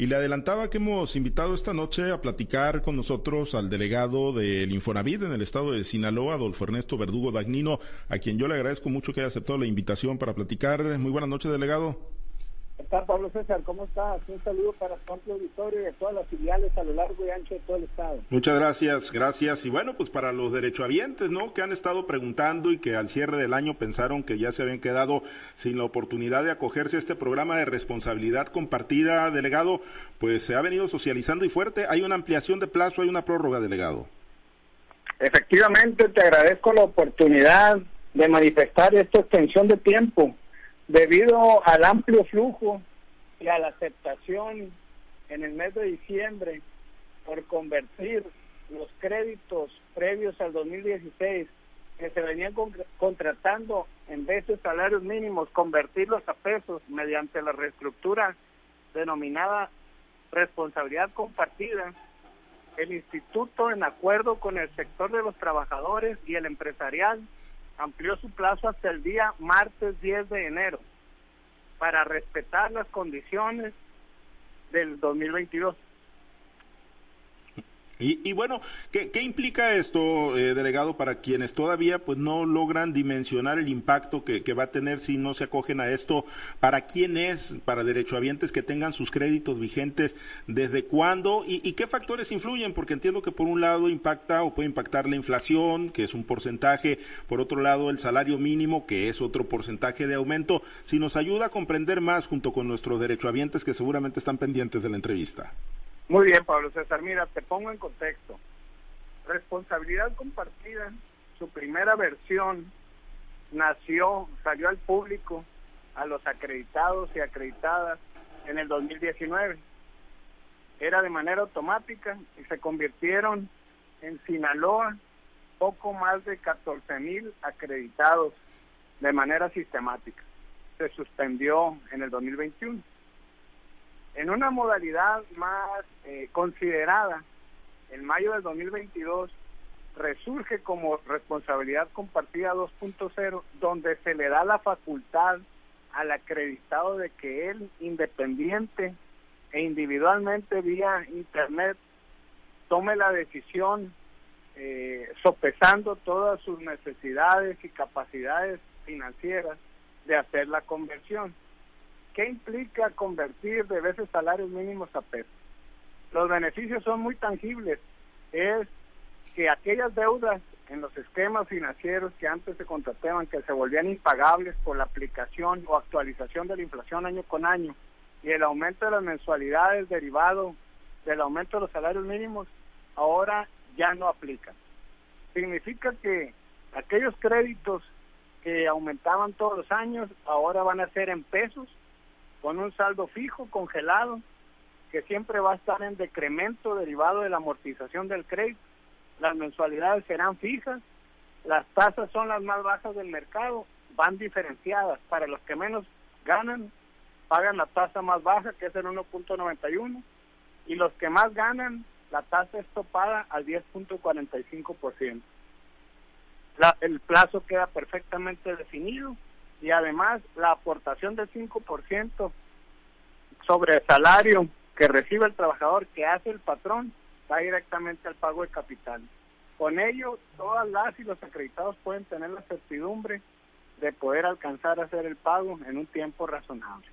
Y le adelantaba que hemos invitado esta noche a platicar con nosotros al delegado del Infonavit en el estado de Sinaloa, Adolfo Ernesto Verdugo Dagnino, a quien yo le agradezco mucho que haya aceptado la invitación para platicar. Muy buenas noches, delegado. ¿Qué tal, Pablo César? ¿Cómo estás? Un saludo para tu amplio auditorio y de todas las filiales a lo largo y ancho de todo el estado. Muchas gracias, gracias. Y bueno, pues para los derechohabientes, ¿no? Que han estado preguntando y que al cierre del año pensaron que ya se habían quedado sin la oportunidad de acogerse a este programa de responsabilidad compartida, delegado, pues se ha venido socializando y fuerte. Hay una ampliación de plazo, hay una prórroga, delegado. Efectivamente, te agradezco la oportunidad de manifestar esta extensión de tiempo Debido al amplio flujo y a la aceptación en el mes de diciembre por convertir los créditos previos al 2016 que se venían contratando en vez de salarios mínimos, convertirlos a pesos mediante la reestructura denominada responsabilidad compartida, el instituto en acuerdo con el sector de los trabajadores y el empresarial amplió su plazo hasta el día martes 10 de enero para respetar las condiciones del 2022. Y, bueno, ¿qué, implica esto, eh, delegado, para quienes todavía pues no logran dimensionar el impacto que, va a tener si no se acogen a esto? ¿Para quién es, para derechohabientes que tengan sus créditos vigentes? ¿Desde cuándo? ¿Y, qué factores influyen? Porque entiendo que por un lado impacta o puede impactar la inflación, que es un porcentaje, por otro lado el salario mínimo, que es otro porcentaje de aumento. Si nos ayuda a comprender más junto con nuestros derechohabientes que seguramente están pendientes de la entrevista. Muy bien, Pablo César. Mira, te pongo en contexto. Responsabilidad compartida, su primera versión nació, salió al público, a los acreditados y acreditadas en el 2019. Era de manera automática y se convirtieron en Sinaloa poco más de 14 mil acreditados de manera sistemática. Se suspendió en el 2021. En una modalidad más eh, considerada, en mayo del 2022 resurge como responsabilidad compartida 2.0, donde se le da la facultad al acreditado de que él, independiente e individualmente vía Internet, tome la decisión eh, sopesando todas sus necesidades y capacidades financieras de hacer la conversión. ¿Qué implica convertir de veces salarios mínimos a pesos? Los beneficios son muy tangibles. Es que aquellas deudas en los esquemas financieros que antes se contrataban, que se volvían impagables por la aplicación o actualización de la inflación año con año y el aumento de las mensualidades derivado del aumento de los salarios mínimos, ahora ya no aplican. Significa que aquellos créditos que aumentaban todos los años ahora van a ser en pesos con un saldo fijo congelado que siempre va a estar en decremento derivado de la amortización del crédito. Las mensualidades serán fijas, las tasas son las más bajas del mercado, van diferenciadas. Para los que menos ganan, pagan la tasa más baja, que es el 1.91, y los que más ganan, la tasa es topada al 10.45%. el plazo queda perfectamente definido y además la aportación del 5% sobre el salario que recibe el trabajador que hace el patrón va directamente al pago de capital. Con ello, todas las y los acreditados pueden tener la certidumbre de poder alcanzar a hacer el pago en un tiempo razonable.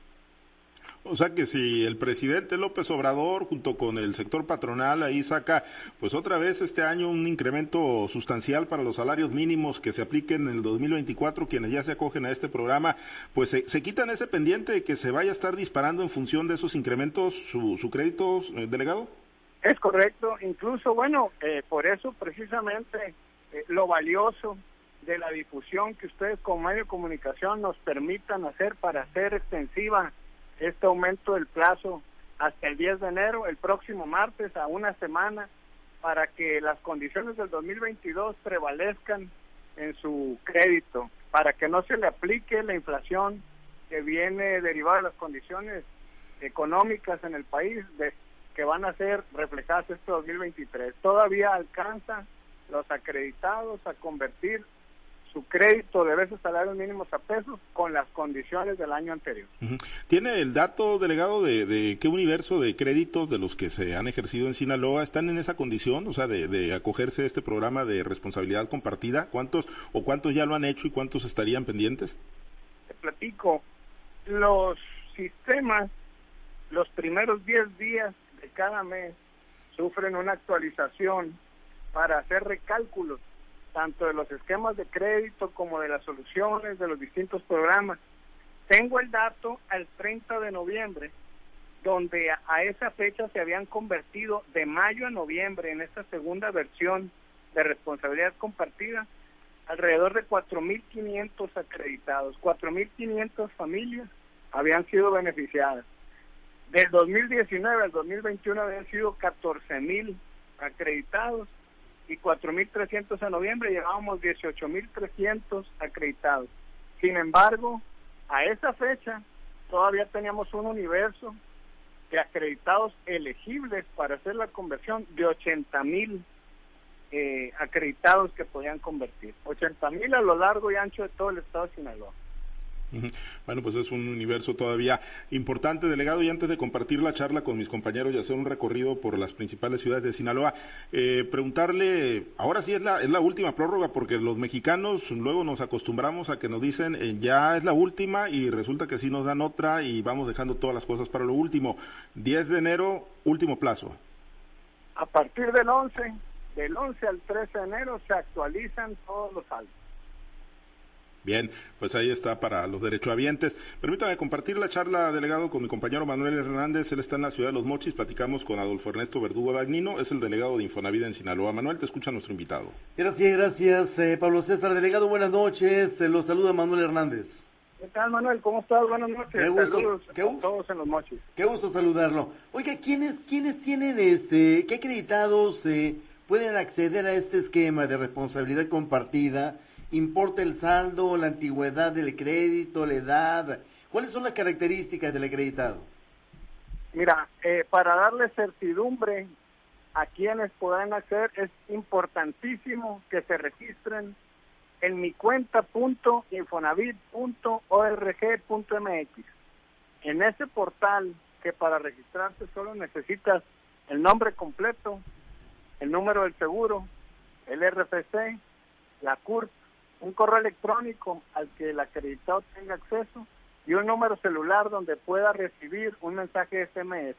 O sea que si el presidente López Obrador junto con el sector patronal ahí saca pues otra vez este año un incremento sustancial para los salarios mínimos que se apliquen en el 2024 quienes ya se acogen a este programa pues se, quitan ese pendiente de que se vaya a estar disparando en función de esos incrementos su, su crédito eh, delegado. Es correcto, incluso bueno, eh, por eso precisamente eh, lo valioso de la difusión que ustedes como medio de comunicación nos permitan hacer para hacer extensiva este aumento del plazo hasta el 10 de enero, el próximo martes, a una semana, para que las condiciones del 2022 prevalezcan en su crédito, para que no se le aplique la inflación que viene derivada de las condiciones económicas en el país de, que van a ser reflejadas este 2023. Todavía alcanza los acreditados a convertir su crédito de veces salarios mínimos a pesos con las condiciones del año anterior. ¿Tiene el dato, delegado, de, qué universo de créditos de los que se han ejercido en Sinaloa están en esa condición, o sea, de, acogerse a este programa de responsabilidad compartida? ¿Cuántos o cuántos ya lo han hecho y cuántos estarían pendientes? Te platico, los sistemas, los primeros 10 días de cada mes sufren una actualización para hacer recálculos tanto de los esquemas de crédito como de las soluciones de los distintos programas. Tengo el dato al 30 de noviembre, donde a, esa fecha se habían convertido de mayo a noviembre en esta segunda versión de responsabilidad compartida alrededor de 4.500 acreditados, 4.500 familias habían sido beneficiadas. Del 2019 al 2021 habían sido 14.000 acreditados y 4.300 en noviembre, llevábamos 18.300 acreditados. Sin embargo, a esa fecha todavía teníamos un universo de acreditados elegibles para hacer la conversión de 80.000 eh, acreditados que podían convertir. 80.000 a lo largo y ancho de todo el estado de Sinaloa. Bueno, pues es un universo todavía importante, delegado. Y antes de compartir la charla con mis compañeros y hacer un recorrido por las principales ciudades de Sinaloa, eh, preguntarle, ahora sí es la, es la última prórroga, porque los mexicanos luego nos acostumbramos a que nos dicen eh, ya es la última y resulta que sí nos dan otra y vamos dejando todas las cosas para lo último. 10 de enero, último plazo. A partir del 11, del 11 al 13 de enero se actualizan todos los saldos. Bien, pues ahí está para los derechohabientes. Permítame compartir la charla, delegado, con mi compañero Manuel Hernández. Él está en la ciudad de Los Mochis. Platicamos con Adolfo Ernesto Verdugo Dagnino, es el delegado de Infonavida en Sinaloa. Manuel, te escucha nuestro invitado. Gracias, gracias, eh, Pablo César. Delegado, buenas noches. Se los saluda Manuel Hernández. ¿Qué tal, Manuel? ¿Cómo estás? Buenas noches. Qué gusto, qué todos en Los Mochis. Qué gusto saludarlo. Oiga, ¿quiénes, quiénes tienen, este, qué acreditados eh, pueden acceder a este esquema de responsabilidad compartida? ¿Importa el saldo, la antigüedad del crédito, la edad? ¿Cuáles son las características del acreditado? Mira, eh, para darle certidumbre a quienes puedan acceder es importantísimo que se registren en mi cuenta.infonavit.org.mx. En ese portal que para registrarse solo necesitas el nombre completo, el número del seguro, el RFC, la CURP, un correo electrónico al que el acreditado tenga acceso y un número celular donde pueda recibir un mensaje SMS.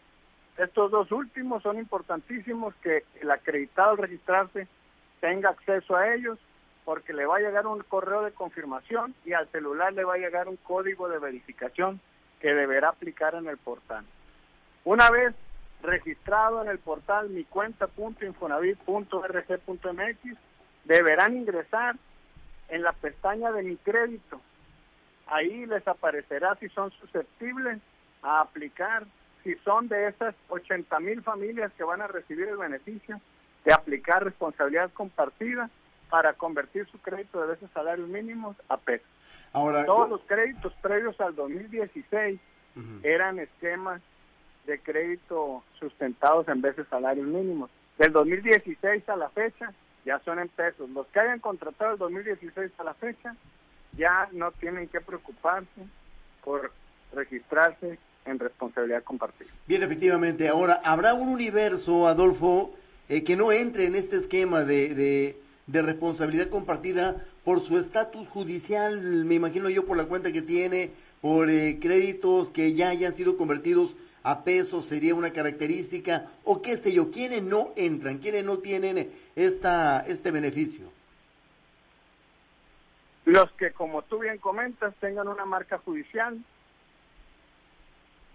Estos dos últimos son importantísimos que el acreditado al registrarse tenga acceso a ellos porque le va a llegar un correo de confirmación y al celular le va a llegar un código de verificación que deberá aplicar en el portal. Una vez registrado en el portal mi cuenta.infonavit.rg.mx, deberán ingresar en la pestaña de mi crédito. Ahí les aparecerá si son susceptibles a aplicar, si son de esas 80 mil familias que van a recibir el beneficio de aplicar responsabilidad compartida para convertir su crédito de veces salarios mínimos a pesos. Ahora, Todos los créditos previos al 2016 eran esquemas de crédito sustentados en veces salarios mínimos. Del 2016 a la fecha ya son en pesos. Los que hayan contratado el 2016 a la fecha ya no tienen que preocuparse por registrarse en responsabilidad compartida. Bien, efectivamente. Ahora, ¿habrá un universo, Adolfo, eh, que no entre en este esquema de, de, responsabilidad compartida por su estatus judicial, me imagino yo por la cuenta que tiene, por eh, créditos que ya hayan sido convertidos a peso sería una característica o qué sé yo, quiénes no entran, quiénes no tienen esta, este beneficio. Los que, como tú bien comentas, tengan una marca judicial,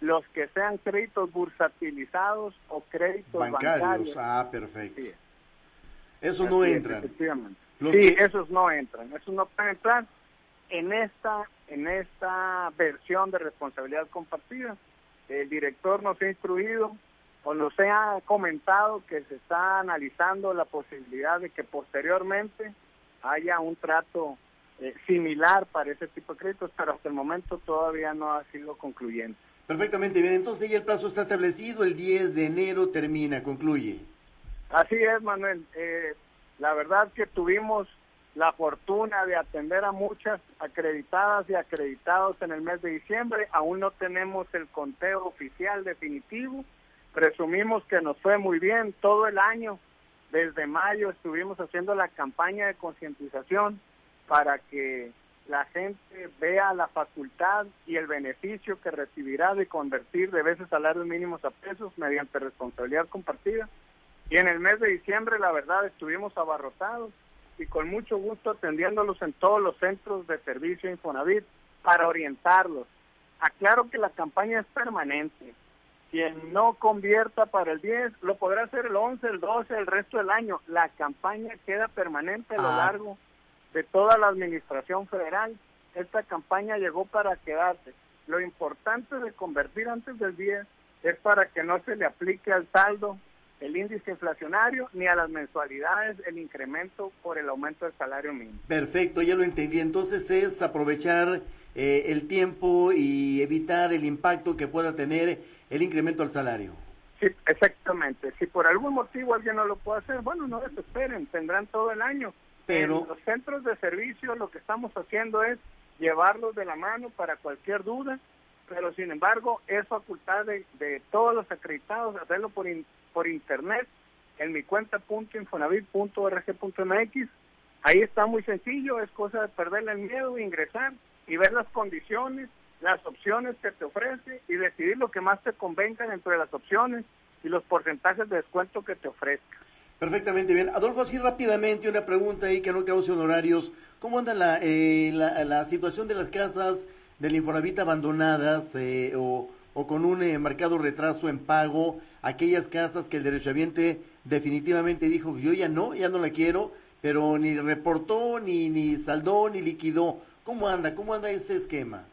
los que sean créditos bursatilizados o créditos bancarios. Ah, perfecto. Esos no entran. sí, esos no entran. Esos no pueden entrar en esta, en esta versión de responsabilidad compartida el director nos ha instruido o nos ha comentado que se está analizando la posibilidad de que posteriormente haya un trato eh, similar para ese tipo de créditos, pero hasta el momento todavía no ha sido concluyente. Perfectamente bien, entonces ya el plazo está establecido, el 10 de enero termina, concluye. Así es, Manuel. Eh, la verdad que tuvimos la fortuna de atender a muchas acreditadas y acreditados en el mes de diciembre. Aún no tenemos el conteo oficial definitivo. Presumimos que nos fue muy bien todo el año. Desde mayo estuvimos haciendo la campaña de concientización para que la gente vea la facultad y el beneficio que recibirá de convertir de veces salarios mínimos a pesos mediante responsabilidad compartida. Y en el mes de diciembre, la verdad, estuvimos abarrotados y con mucho gusto atendiéndolos en todos los centros de servicio Infonavit para orientarlos. Aclaro que la campaña es permanente. Quien no convierta para el 10 lo podrá hacer el 11, el 12, el resto del año. La campaña queda permanente a lo ah. largo de toda la administración federal. Esta campaña llegó para quedarse. Lo importante de convertir antes del 10 es para que no se le aplique al saldo el índice inflacionario ni a las mensualidades el incremento por el aumento del salario mínimo. Perfecto, ya lo entendí. Entonces es aprovechar eh, el tiempo y evitar el impacto que pueda tener el incremento al salario. Sí, exactamente. Si por algún motivo alguien no lo puede hacer, bueno, no desesperen, tendrán todo el año. Pero en los centros de servicio lo que estamos haciendo es llevarlos de la mano para cualquier duda, pero sin embargo es facultad de, de todos los acreditados hacerlo por, por internet en mi cuenta .infonavit.org.mx. Ahí está muy sencillo, es cosa de perderle el miedo, ingresar y ver las condiciones, las opciones que te ofrece y decidir lo que más te convenga entre las opciones y los porcentajes de descuento que te ofrezca. Perfectamente bien. Adolfo, así rápidamente una pregunta ahí que no cause honorarios. ¿Cómo anda la, eh, la, situación de las casas del Infonavit abandonadas eh, o o con un eh, marcado retraso en pago, aquellas casas que el derechohabiente definitivamente dijo, yo ya no, ya no la quiero, pero ni reportó, ni, ni saldó, ni liquidó. ¿Cómo anda? ¿Cómo anda ese esquema?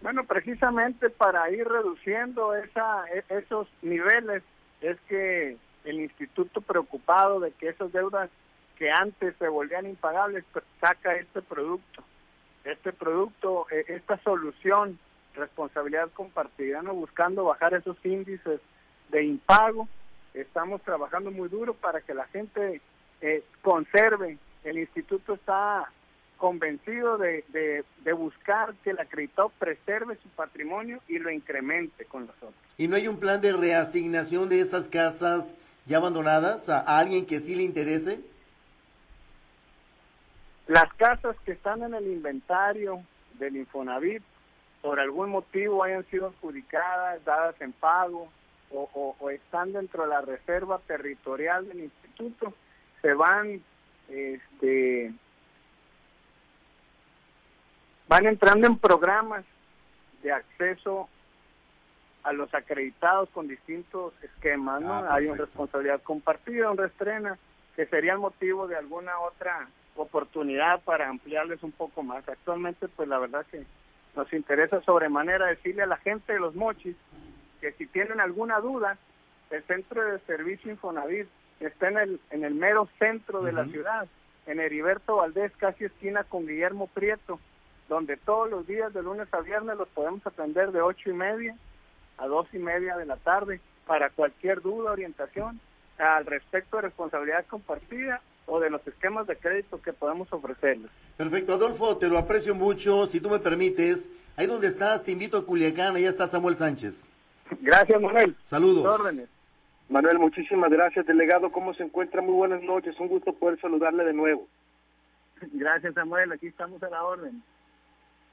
Bueno, precisamente para ir reduciendo esa, e, esos niveles es que el instituto preocupado de que esas deudas que antes se volvían impagables pues, saca este producto, este producto, e, esta solución responsabilidad compartida, ¿no? buscando bajar esos índices de impago. Estamos trabajando muy duro para que la gente eh, conserve. El instituto está convencido de, de, buscar que el acreditado preserve su patrimonio y lo incremente con nosotros. ¿Y no hay un plan de reasignación de esas casas ya abandonadas a alguien que sí le interese? Las casas que están en el inventario del Infonavit por algún motivo hayan sido adjudicadas, dadas en pago o, están dentro de la reserva territorial del instituto, se van este van entrando en programas de acceso a los acreditados con distintos esquemas, ¿no? Ah, Hay una responsabilidad compartida, un restrena, que sería el motivo de alguna otra oportunidad para ampliarles un poco más. Actualmente, pues la verdad que nos interesa sobremanera decirle a la gente de los mochis que si tienen alguna duda, el centro de servicio Infonavit está en el, en el mero centro de la ciudad, en Heriberto Valdés, casi esquina con Guillermo Prieto, donde todos los días de lunes a viernes los podemos atender de ocho y media a dos y media de la tarde para cualquier duda, orientación al respecto de responsabilidad compartida o de los esquemas de crédito que podemos ofrecerles. Perfecto, Adolfo, te lo aprecio mucho. Si tú me permites, ahí donde estás, te invito a Culiacán, allá está Samuel Sánchez. Gracias, Manuel. Saludos. Órdenes. Manuel, muchísimas gracias. Delegado, ¿cómo se encuentra? Muy buenas noches. Un gusto poder saludarle de nuevo. Gracias, Samuel. Aquí estamos a la orden.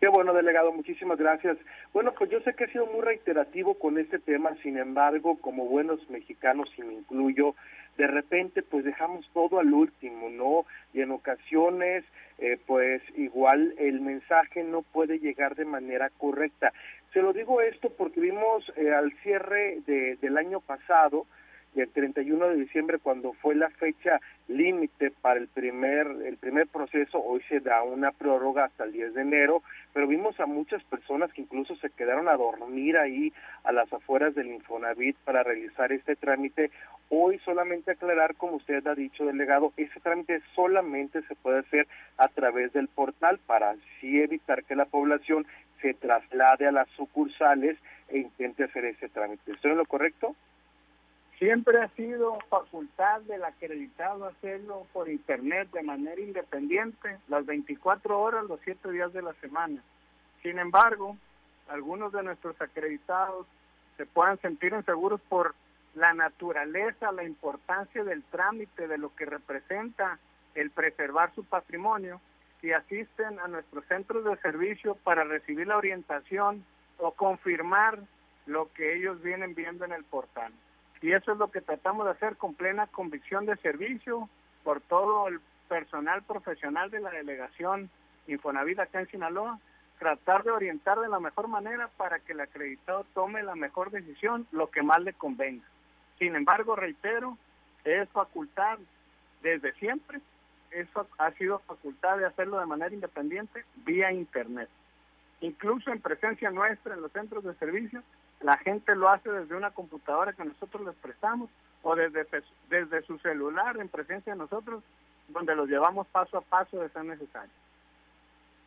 Qué bueno, delegado, muchísimas gracias. Bueno, pues yo sé que he sido muy reiterativo con este tema, sin embargo, como buenos mexicanos, y me incluyo, de repente pues dejamos todo al último, ¿no? Y en ocasiones eh, pues igual el mensaje no puede llegar de manera correcta. Se lo digo esto porque vimos eh, al cierre de, del año pasado, el 31 de diciembre cuando fue la fecha límite para el primer el primer proceso hoy se da una prórroga hasta el 10 de enero pero vimos a muchas personas que incluso se quedaron a dormir ahí a las afueras del Infonavit para realizar este trámite hoy solamente aclarar como usted ha dicho delegado ese trámite solamente se puede hacer a través del portal para así evitar que la población se traslade a las sucursales e intente hacer ese trámite ¿estoy en lo correcto? Siempre ha sido facultad del acreditado hacerlo por internet de manera independiente, las 24 horas, los 7 días de la semana. Sin embargo, algunos de nuestros acreditados se puedan sentir inseguros por la naturaleza, la importancia del trámite, de lo que representa el preservar su patrimonio y asisten a nuestros centros de servicio para recibir la orientación o confirmar lo que ellos vienen viendo en el portal. Y eso es lo que tratamos de hacer con plena convicción de servicio por todo el personal profesional de la delegación Infonavit acá en Sinaloa, tratar de orientar de la mejor manera para que el acreditado tome la mejor decisión, lo que más le convenga. Sin embargo, reitero, es facultad desde siempre, eso ha sido facultad de hacerlo de manera independiente vía Internet. Incluso en presencia nuestra en los centros de servicio, la gente lo hace desde una computadora que nosotros les prestamos o desde, desde su celular en presencia de nosotros, donde los llevamos paso a paso de ser necesario.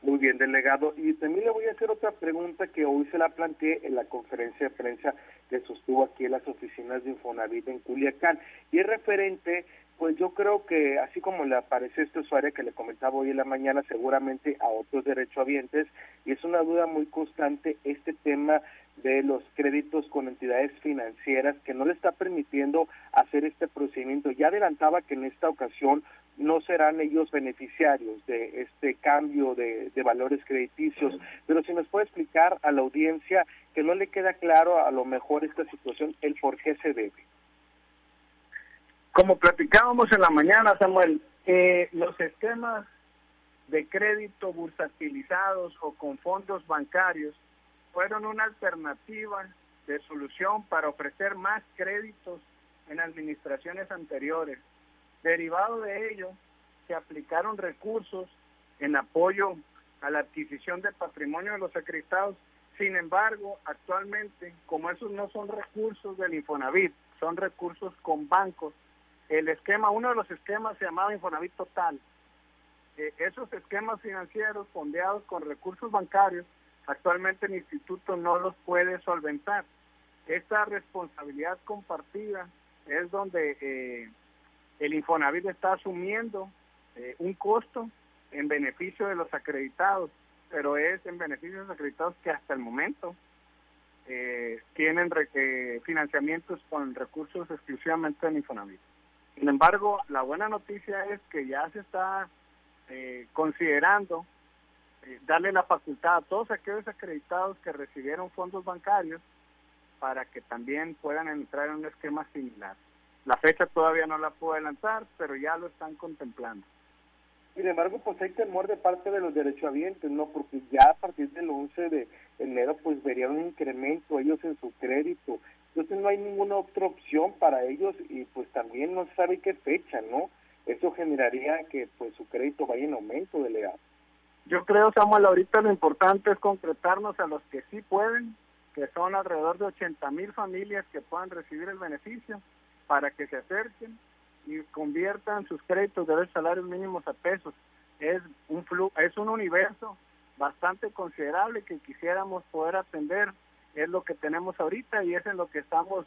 Muy bien, delegado. Y también le voy a hacer otra pregunta que hoy se la planteé en la conferencia de prensa que sostuvo aquí en las oficinas de Infonavit en Culiacán. Y es referente, pues yo creo que así como le aparece este usuario que le comentaba hoy en la mañana, seguramente a otros derechohabientes, y es una duda muy constante este tema de los créditos con entidades financieras que no le está permitiendo hacer este procedimiento. Ya adelantaba que en esta ocasión no serán ellos beneficiarios de este cambio de, valores crediticios, pero si nos puede explicar a la audiencia que no le queda claro a lo mejor esta situación, el por qué se debe. Como platicábamos en la mañana, Samuel, eh, los esquemas de crédito bursatilizados o con fondos bancarios fueron una alternativa de solución para ofrecer más créditos en administraciones anteriores. Derivado de ello, se aplicaron recursos en apoyo a la adquisición de patrimonio de los acreditados. Sin embargo, actualmente, como esos no son recursos del Infonavit, son recursos con bancos, el esquema, uno de los esquemas se llamaba Infonavit Total. Eh, esos esquemas financieros fondeados con recursos bancarios Actualmente el instituto no los puede solventar. Esta responsabilidad compartida es donde eh, el Infonavit está asumiendo eh, un costo en beneficio de los acreditados, pero es en beneficio de los acreditados que hasta el momento tienen financiamientos con recursos exclusivamente del Infonavit. Sin embargo, la buena noticia es que ya se está considerando eh, darle la facultad a todos aquellos acreditados que recibieron fondos bancarios para que también puedan entrar en un esquema similar. La fecha todavía no la puedo adelantar, pero ya lo están contemplando. Sin embargo, pues hay temor de parte de los derechohabientes, ¿no? Porque ya a partir del 11 de enero, pues verían un incremento ellos en su crédito. Entonces no hay ninguna otra opción para ellos y pues también no se sabe qué fecha, ¿no? Eso generaría que pues su crédito vaya en aumento, delegado. Yo creo, Samuel, ahorita lo importante es concretarnos a los que sí pueden, que son alrededor de 80 mil familias que puedan recibir el beneficio, para que se acerquen y conviertan sus créditos de salarios mínimos a pesos. Es un, flu es un universo bastante considerable que quisiéramos poder atender. Es lo que tenemos ahorita y es en lo que estamos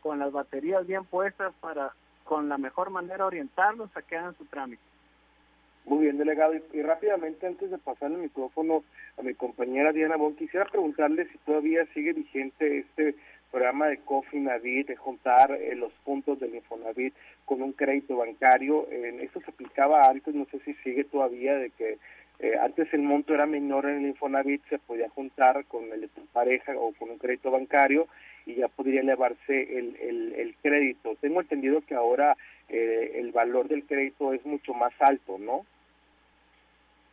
con las baterías bien puestas para con la mejor manera orientarlos a que hagan su trámite. Muy bien, delegado. Y, rápidamente, antes de pasar el micrófono a mi compañera Diana Bon, quisiera preguntarle si todavía sigue vigente este programa de Cofinavit, de juntar eh, los puntos del Infonavit con un crédito bancario. En esto se aplicaba antes, no sé si sigue todavía, de que eh, antes el monto era menor en el Infonavit, se podía juntar con el de tu pareja o con un crédito bancario y ya podría elevarse el, el, el crédito. Tengo entendido que ahora eh, el valor del crédito es mucho más alto, ¿no?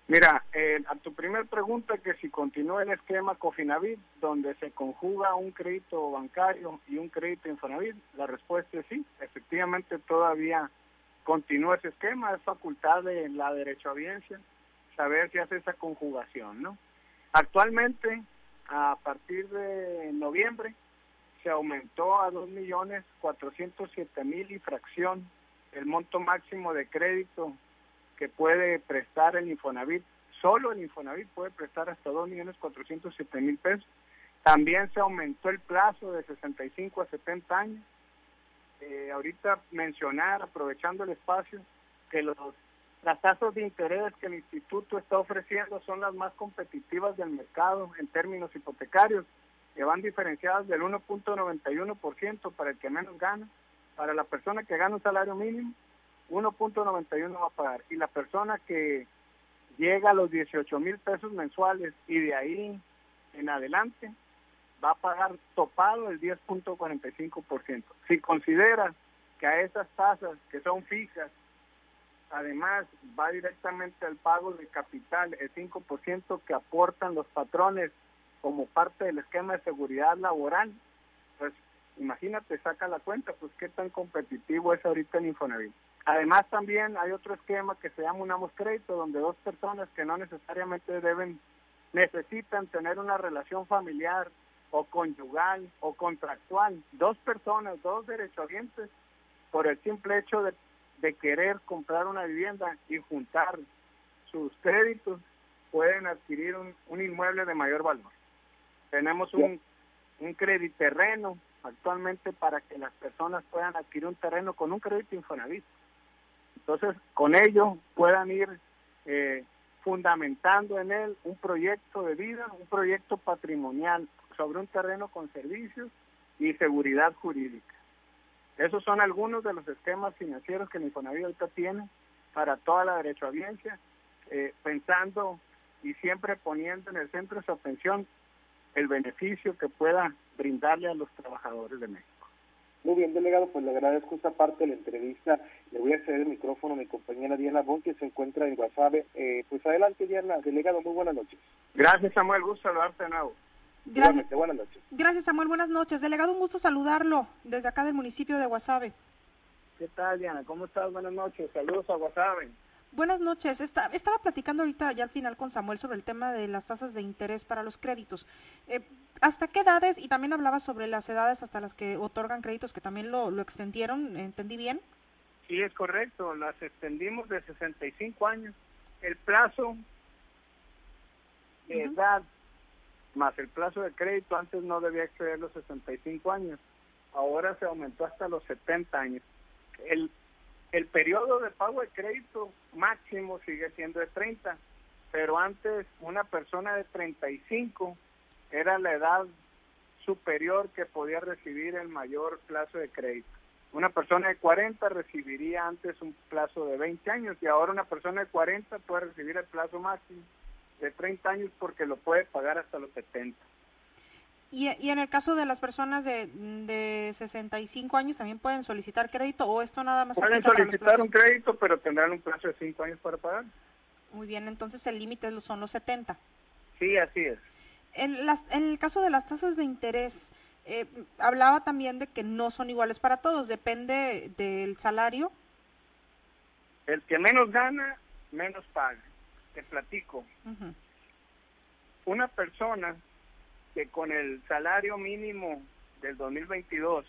Mira, eh, a tu primer pregunta, que si continúa el esquema Cofinavit, donde se conjuga un crédito bancario y un crédito Infonavit, la respuesta es sí, efectivamente todavía continúa ese esquema, es facultad de la derechohabiencia saber si hace esa conjugación, ¿no? Actualmente, a partir de noviembre, se aumentó a 2.407.000 y fracción el monto máximo de crédito que puede prestar el Infonavit. Solo el Infonavit puede prestar hasta 2.407.000 pesos. También se aumentó el plazo de 65 a 70 años eh, ahorita mencionar, aprovechando el espacio, que los las tasas de interés que el instituto está ofreciendo son las más competitivas del mercado en términos hipotecarios, que van diferenciadas del 1.91% para el que menos gana, para la persona que gana un salario mínimo, 1.91 va a pagar, y la persona que llega a los 18 mil pesos mensuales y de ahí en adelante va a pagar topado el 10.45%. Si considera que a esas tasas que son fijas Además, va directamente al pago de capital, el 5% que aportan los patrones como parte del esquema de seguridad laboral. Pues imagínate, saca la cuenta, pues qué tan competitivo es ahorita el Infonavit. Además, también hay otro esquema que se llama un Amos Crédito, donde dos personas que no necesariamente deben, necesitan tener una relación familiar o conyugal o contractual, dos personas, dos derechohabientes, por el simple hecho de de querer comprar una vivienda y juntar sus créditos, pueden adquirir un, inmueble de mayor valor. Tenemos un, un crédito terreno actualmente para que las personas puedan adquirir un terreno con un crédito Infonavit. Entonces, con ello puedan ir eh, fundamentando en él un proyecto de vida, un proyecto patrimonial sobre un terreno con servicios y seguridad jurídica. Esos son algunos de los esquemas financieros que el Infonavit ahorita tiene para toda la derechohabiencia, eh, pensando y siempre poniendo en el centro de su atención el beneficio que pueda brindarle a los trabajadores de México. Muy bien, delegado, pues le agradezco esta parte de la entrevista. Le voy a ceder el micrófono a mi compañera Diana Bon, que se encuentra en Guasave. Eh, pues adelante, Diana. Delegado, muy buenas noches. Gracias, Samuel. Gusto saludarte de nuevo. Gracias. Buenas noches. Gracias, Samuel. Buenas noches. Delegado, un gusto saludarlo desde acá del municipio de Guasave. ¿Qué tal, Diana? ¿Cómo estás? Buenas noches. Saludos a Guasave. Buenas noches. estaba platicando ahorita ya al final con Samuel sobre el tema de las tasas de interés para los créditos. Eh, ¿Hasta qué edades? Y también hablaba sobre las edades hasta las que otorgan créditos, que también lo, lo extendieron. ¿Entendí bien? Sí, es correcto. Las extendimos de 65 años. El plazo de edad más el plazo de crédito antes no debía exceder los 65 años, ahora se aumentó hasta los 70 años. El, el periodo de pago de crédito máximo sigue siendo de 30, pero antes una persona de 35 era la edad superior que podía recibir el mayor plazo de crédito. Una persona de 40 recibiría antes un plazo de 20 años y ahora una persona de 40 puede recibir el plazo máximo de 30 años porque lo puede pagar hasta los 70. ¿Y, y en el caso de las personas de, de 65 años también pueden solicitar crédito o esto nada más? Pueden solicitar un crédito, pero tendrán un plazo de 5 años para pagar. Muy bien, entonces el límite son los 70. Sí, así es. En, las, en el caso de las tasas de interés, eh, hablaba también de que no son iguales para todos, depende del salario. El que menos gana, menos paga te platico. Una persona que con el salario mínimo del 2022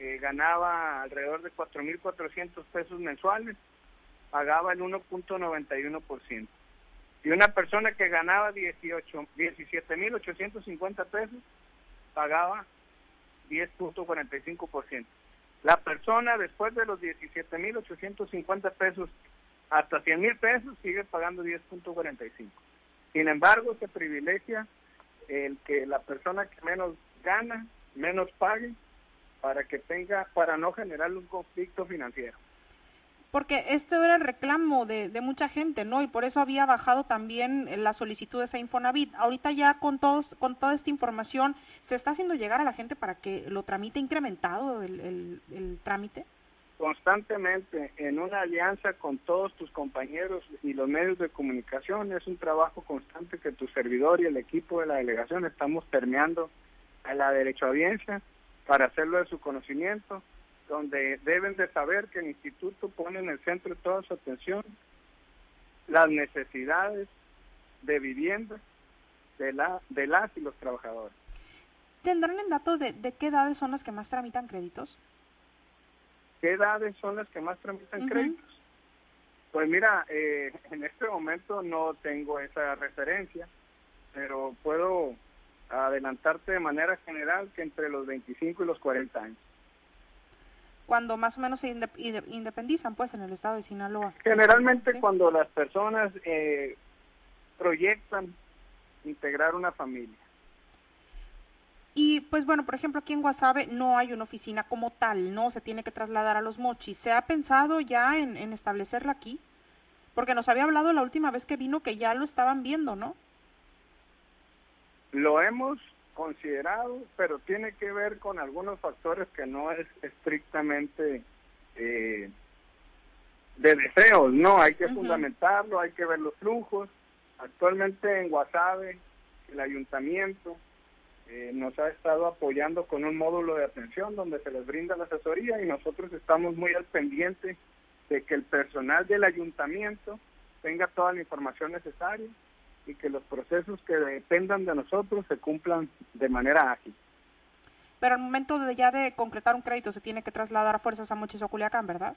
eh, ganaba alrededor de 4.400 pesos mensuales, pagaba el 1.91%. Y una persona que ganaba 18, 17.850 pesos, pagaba 10.45%. La persona después de los 17.850 pesos hasta 100 mil pesos sigue pagando 10.45. Sin embargo, se privilegia el que la persona que menos gana, menos pague, para que tenga, para no generar un conflicto financiero. Porque este era el reclamo de, mucha gente, ¿no? Y por eso había bajado también las solicitudes a Infonavit. Ahorita ya con todos, con toda esta información, ¿se está haciendo llegar a la gente para que lo tramite incrementado el, el trámite? Constantemente en una alianza con todos tus compañeros y los medios de comunicación. Es un trabajo constante que tu servidor y el equipo de la delegación estamos permeando a la derechoaudiencia para hacerlo de su conocimiento, donde deben de saber que el instituto pone en el centro de toda su atención las necesidades de vivienda de, la, de las y los trabajadores. ¿Tendrán el dato de, de qué edades son las que más tramitan créditos? ¿Qué edades son las que más tramitan créditos? Pues mira, eh, en este momento no tengo esa referencia, pero puedo adelantarte de manera general que entre los 25 y los 40 años. cuando más o menos se independizan pues en el estado de Sinaloa. Generalmente cuando las personas eh, proyectan integrar una familia. Y pues bueno, por ejemplo, aquí en Guasave no hay una oficina como tal, no se tiene que trasladar a los mochis. ¿Se ha pensado ya en, en establecerla aquí? Porque nos había hablado la última vez que vino que ya lo estaban viendo, ¿no? Lo hemos considerado, pero tiene que ver con algunos factores que no es estrictamente eh, de deseos, no, hay que fundamentarlo, hay que ver los flujos. Actualmente en Guasave, el ayuntamiento eh, nos ha estado apoyando con un módulo de atención donde se les brinda la asesoría y nosotros estamos muy al pendiente de que el personal del ayuntamiento tenga toda la información necesaria y que los procesos que dependan de nosotros se cumplan de manera ágil. Pero al momento de ya de concretar un crédito se tiene que trasladar a fuerzas a Mochis Culiacán, ¿verdad?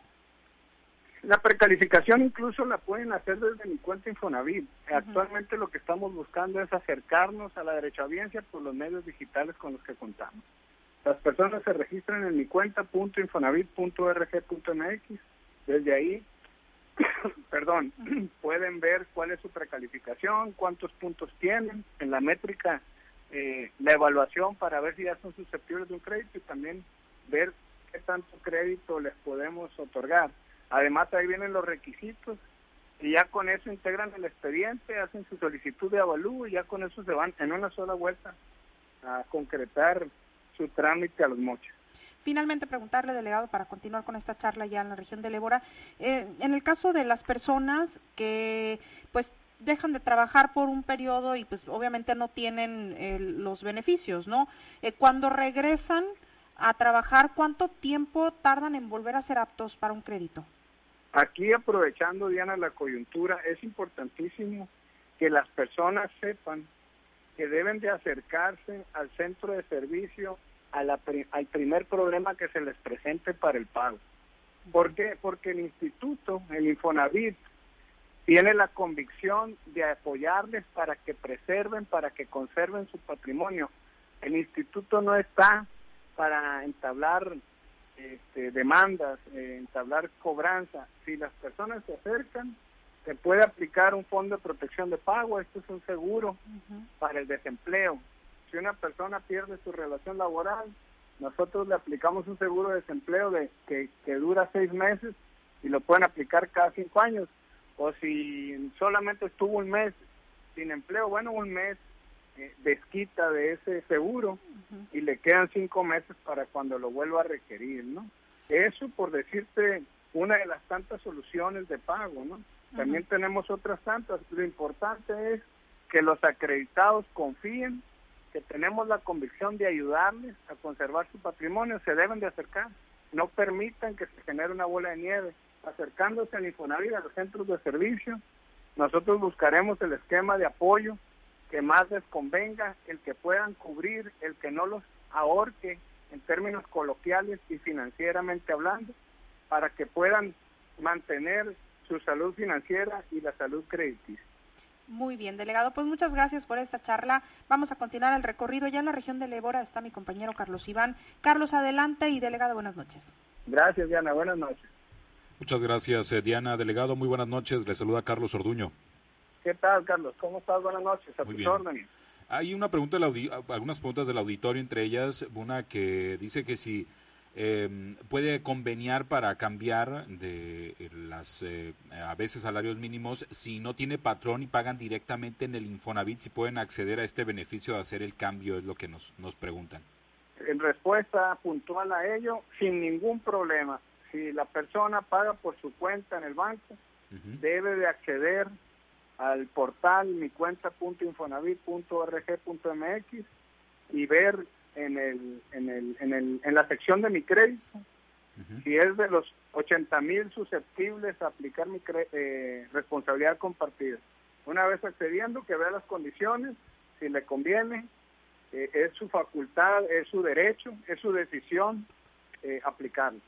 La precalificación incluso la pueden hacer desde mi cuenta Infonavit. Actualmente lo que estamos buscando es acercarnos a la derechohabiencia por los medios digitales con los que contamos. Las personas se registran en mi cuenta .infonavit.rg.mx. Desde ahí perdón, pueden ver cuál es su precalificación, cuántos puntos tienen en la métrica, eh, la evaluación para ver si ya son susceptibles de un crédito y también ver qué tanto crédito les podemos otorgar. Además, ahí vienen los requisitos y ya con eso integran el expediente, hacen su solicitud de avalúo y ya con eso se van en una sola vuelta a concretar su trámite a los mochos. Finalmente, preguntarle, delegado, para continuar con esta charla ya en la región de Lébora, eh, en el caso de las personas que, pues, dejan de trabajar por un periodo y, pues, obviamente no tienen eh, los beneficios, ¿no? Eh, cuando regresan a trabajar, ¿cuánto tiempo tardan en volver a ser aptos para un crédito? Aquí, aprovechando, Diana, la coyuntura, es importantísimo que las personas sepan que deben de acercarse al centro de servicio al primer problema que se les presente para el pago. ¿Por qué? Porque el instituto, el Infonavit, tiene la convicción de apoyarles para que preserven, para que conserven su patrimonio. El instituto no está para entablar este, demandas, eh, entablar cobranza. Si las personas se acercan, se puede aplicar un fondo de protección de pago, esto es un seguro para el desempleo si una persona pierde su relación laboral, nosotros le aplicamos un seguro de desempleo de que, dura seis meses y lo pueden aplicar cada cinco años. O si solamente estuvo un mes sin empleo, bueno, un mes desquita de ese seguro y le quedan cinco meses para cuando lo vuelva a requerir, ¿no? Eso por decirte una de las tantas soluciones de pago, ¿no? También tenemos otras tantas. Lo importante es que los acreditados confíen que tenemos la convicción de ayudarles a conservar su patrimonio, se deben de acercar. No permitan que se genere una bola de nieve. Acercándose al Infonavit, a los centros de servicio, nosotros buscaremos el esquema de apoyo que más les convenga, el que puedan cubrir, el que no los ahorque en términos coloquiales y financieramente hablando, para que puedan mantener su salud financiera y la salud crediticia. Muy bien, delegado. Pues muchas gracias por esta charla. Vamos a continuar el recorrido. Ya en la región de Lébora está mi compañero Carlos Iván. Carlos, adelante y delegado, buenas noches. Gracias, Diana. Buenas noches. Muchas gracias, eh, Diana. Delegado, muy buenas noches. Le saluda Carlos Orduño. ¿Qué tal, Carlos? ¿Cómo estás? Buenas noches. A muy órdenes. Hay una pregunta, algunas preguntas del auditorio, entre ellas una que dice que si eh, puede conveniar para cambiar de eh, las eh, a veces salarios mínimos si no tiene patrón y pagan directamente en el Infonavit si pueden acceder a este beneficio de hacer el cambio es lo que nos nos preguntan en respuesta puntual a ello sin ningún problema si la persona paga por su cuenta en el banco debe de acceder al portal mi cuenta.infonavit.org.mx y ver en, el, en, el, en, el, en la sección de mi crédito. Si es de los 80 mil susceptibles a aplicar mi eh, responsabilidad compartida. Una vez accediendo, que vea las condiciones, si le conviene, eh, es su facultad, es su derecho, es su decisión eh, aplicarlo.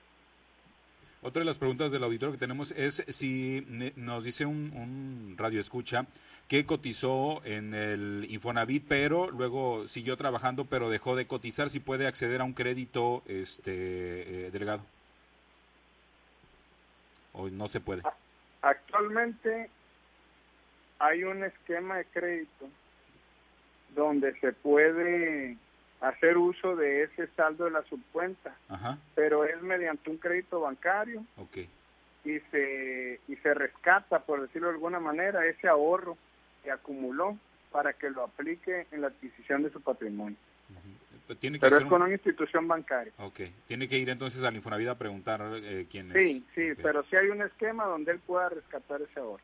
Otra de las preguntas del auditorio que tenemos es si nos dice un, un radio escucha que cotizó en el Infonavit, pero luego siguió trabajando, pero dejó de cotizar, si puede acceder a un crédito, este eh, delegado. o no se puede. Actualmente hay un esquema de crédito donde se puede hacer uso de ese saldo de la subcuenta, Ajá, pero es mediante un crédito bancario y se y se rescata, por decirlo de alguna manera, ese ahorro que acumuló para que lo aplique en la adquisición de su patrimonio. Tiene que Pero es con un- una institución bancaria. Ok, tiene que ir entonces al Infonavit a preguntar eh, quién es. Sí, sí, pero sí hay un esquema donde él pueda rescatar ese ahorro.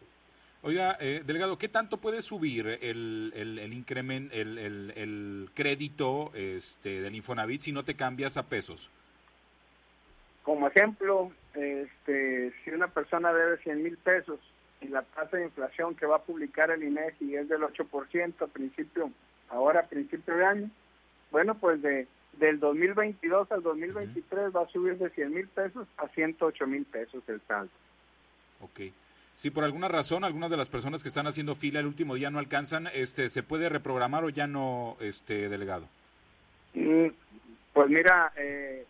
Oiga, eh, delegado, ¿qué tanto puede subir el, el, el incremento, el, el, crédito este, del Infonavit si no te cambias a pesos? Como ejemplo, este, si una persona debe 100 mil pesos y la tasa de inflación que va a publicar el INEGI es del 8% a principio, ahora a principio de año, bueno, pues de del 2022 al 2023 va a subir de 100 mil pesos a 108 mil pesos el saldo. Ok. Si por alguna razón algunas de las personas que están haciendo fila el último día no alcanzan, este, ¿se puede reprogramar o ya no, este, delegado? Mm, Pues mira, eh,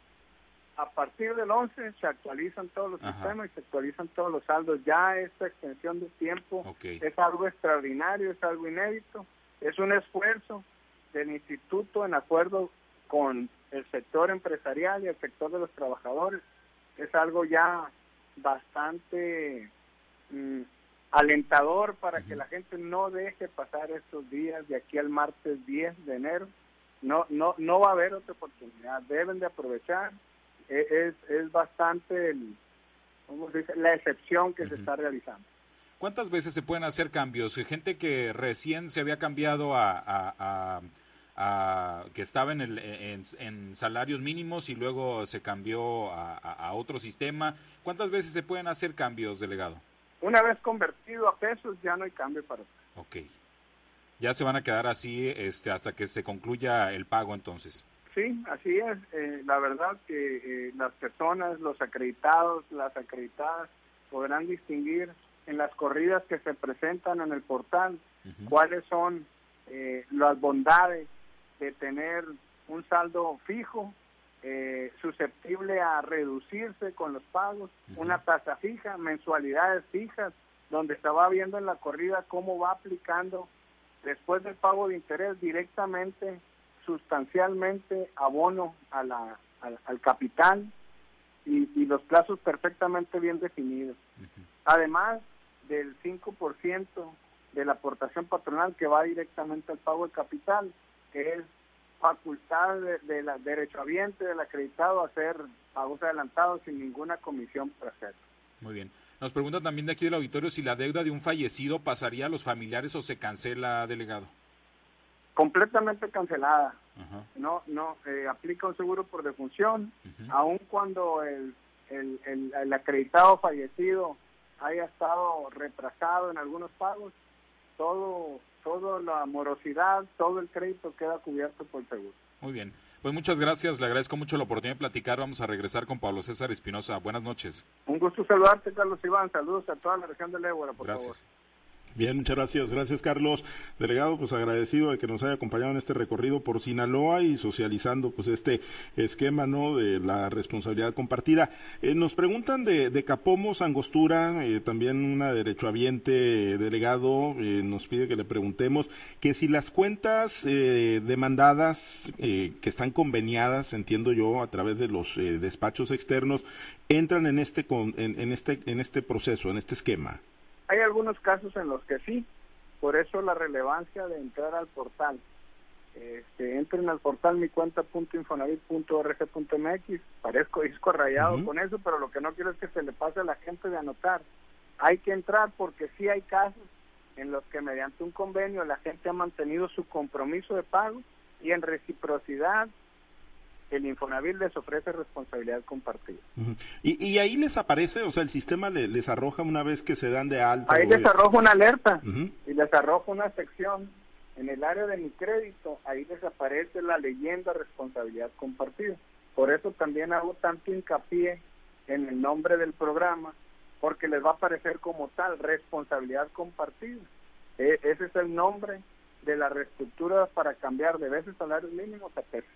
a partir del 11 se actualizan todos los Ajá. sistemas y se actualizan todos los saldos. Ya esta extensión de tiempo es algo extraordinario, es algo inédito, es un esfuerzo del instituto en acuerdo con el sector empresarial y el sector de los trabajadores. Es algo ya bastante mm, alentador para que la gente no deje pasar estos días de aquí al martes 10 de enero. No, no, no va a haber otra oportunidad. Deben de aprovechar. E- Es, es bastante el, ¿cómo se dice? la excepción que se está realizando. ¿Cuántas veces se pueden hacer cambios? Gente que recién se había cambiado a, a- a- a- que estaba en, el, en, en salarios mínimos y luego se cambió a otro sistema. ¿Cuántas veces se pueden hacer cambios, delegado? Una vez convertido a pesos ya no hay cambio para usted. Ok. Ya se van a quedar así este, hasta que se concluya el pago entonces. Sí, así es. Eh, la verdad que eh, las personas, los acreditados, las acreditadas podrán distinguir en las corridas que se presentan en el portal cuáles son eh, las bondades de tener un saldo fijo, eh, susceptible a reducirse con los pagos, una tasa fija, mensualidades fijas, donde se va viendo en la corrida cómo va aplicando después del pago de interés directamente, sustancialmente abono a la, al, al capital y, y los plazos perfectamente bien definidos. Además del 5% de la aportación patronal que va directamente al pago de capital, que es facultad de, de la derechohabiente del acreditado a hacer pagos adelantados sin ninguna comisión por hacerlo. Muy bien. Nos preguntan también de aquí del auditorio si la deuda de un fallecido pasaría a los familiares o se cancela, delegado. Completamente cancelada. Ajá. No, no, eh, aplica un seguro por defunción, aun cuando el, el, el, el acreditado fallecido haya estado retrasado en algunos pagos, todo, toda la morosidad, todo el crédito queda cubierto por seguro. Muy bien. Pues muchas gracias, le agradezco mucho la oportunidad de platicar. Vamos a regresar con Pablo César Espinosa. Buenas noches. Un gusto saludarte, Carlos Iván. Saludos a toda la región del Ébora, por favor. Bien, muchas gracias. Gracias, Carlos. Delegado, pues agradecido de que nos haya acompañado en este recorrido por Sinaloa y socializando pues este esquema, ¿no? De la responsabilidad compartida. Eh, nos preguntan de, de Capomos, Angostura, eh, también una derechohabiente eh, delegado, eh, nos pide que le preguntemos que si las cuentas demandadas que están conveniadas, entiendo yo, a través de los despachos externos, entran en este, con, en, en este, en este proceso, en este esquema. Hay algunos casos en los que sí, por eso la relevancia de entrar al portal. Este, entren al portal mi cuenta.infonavit.org.mx, parezco disco rayado con eso, pero lo que no quiero es que se le pase a la gente de anotar. Hay que entrar porque sí hay casos en los que mediante un convenio la gente ha mantenido su compromiso de pago y en reciprocidad el Infonavit les ofrece responsabilidad compartida. Y, y ahí les aparece, o sea, el sistema le- les arroja una vez que se dan de alta. Ahí les arroja una alerta. Y les arrojo una sección en el área de mi crédito, ahí les aparece la leyenda responsabilidad compartida. Por eso también hago tanto hincapié en el nombre del programa, porque les va a aparecer como tal, responsabilidad compartida. E- ese es el nombre de la reestructura para cambiar de veces salarios mínimos a pesos.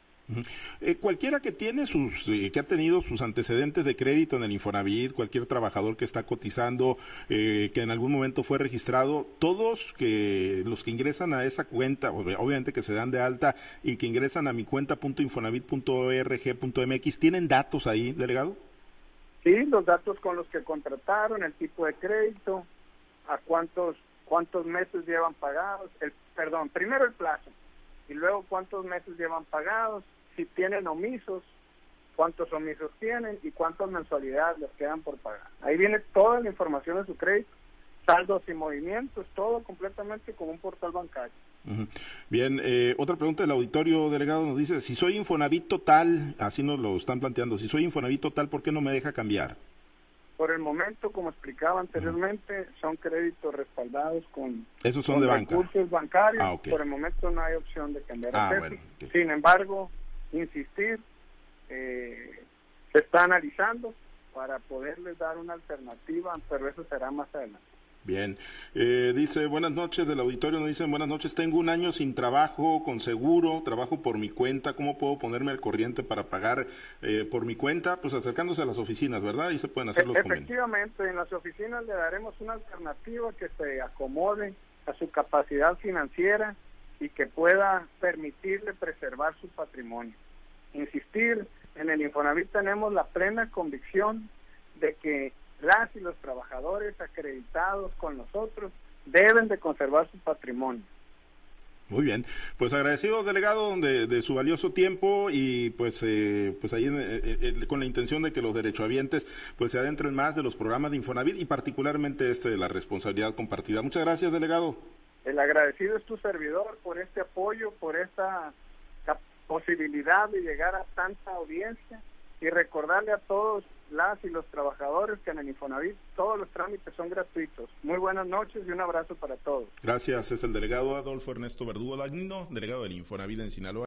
Eh, cualquiera que tiene sus, eh, que ha tenido sus antecedentes de crédito en el Infonavit, cualquier trabajador que está cotizando, eh, que en algún momento fue registrado, todos que los que ingresan a esa cuenta, obviamente que se dan de alta y que ingresan a mi cuenta.infonavit.org.mx, ¿tienen datos ahí, delegado? Sí, los datos con los que contrataron, el tipo de crédito, a cuántos cuántos meses llevan pagados, el, perdón, primero el plazo y luego cuántos meses llevan pagados, si tienen omisos, cuántos omisos tienen y cuántas mensualidades les quedan por pagar. Ahí viene toda la información de su crédito, saldos y movimientos, todo completamente como un portal bancario. Bien, eh, otra pregunta del auditorio delegado nos dice, si soy Infonavit total, así nos lo están planteando, si soy Infonavit total, ¿por qué no me deja cambiar? Por el momento, como explicaba anteriormente, son créditos respaldados con, Esos son de recursos bancarios. Ah, Por el momento no hay opción de cambiar ah, Sin embargo, insistir, eh, se está analizando para poderles dar una alternativa, pero eso será más adelante. Bien, eh, dice buenas noches del auditorio, nos dicen buenas noches, tengo un año sin trabajo, con seguro, trabajo por mi cuenta, ¿cómo puedo ponerme al corriente para pagar eh, por mi cuenta? Pues acercándose a las oficinas, ¿verdad? Y se pueden hacer los Efectivamente, en las oficinas le daremos una alternativa que se acomode a su capacidad financiera y que pueda permitirle preservar su patrimonio. Insistir, en el Infonavit tenemos la plena convicción de que las y los trabajadores acreditados con nosotros deben de conservar su patrimonio. Muy bien, pues agradecido delegado de, su valioso tiempo y pues eh, pues ahí eh, eh, con la intención de que los derechohabientes pues se adentren más de los programas de Infonavit y particularmente este de la responsabilidad compartida. Muchas gracias delegado. El agradecido es tu servidor por este apoyo, por esta posibilidad de llegar a tanta audiencia y recordarle a todos las y los trabajadores que en el Infonavit todos los trámites son gratuitos. Muy buenas noches y un abrazo para todos. Gracias, es el delegado Adolfo Ernesto Verdugo Dagnino, delegado del Infonavit en Sinaloa.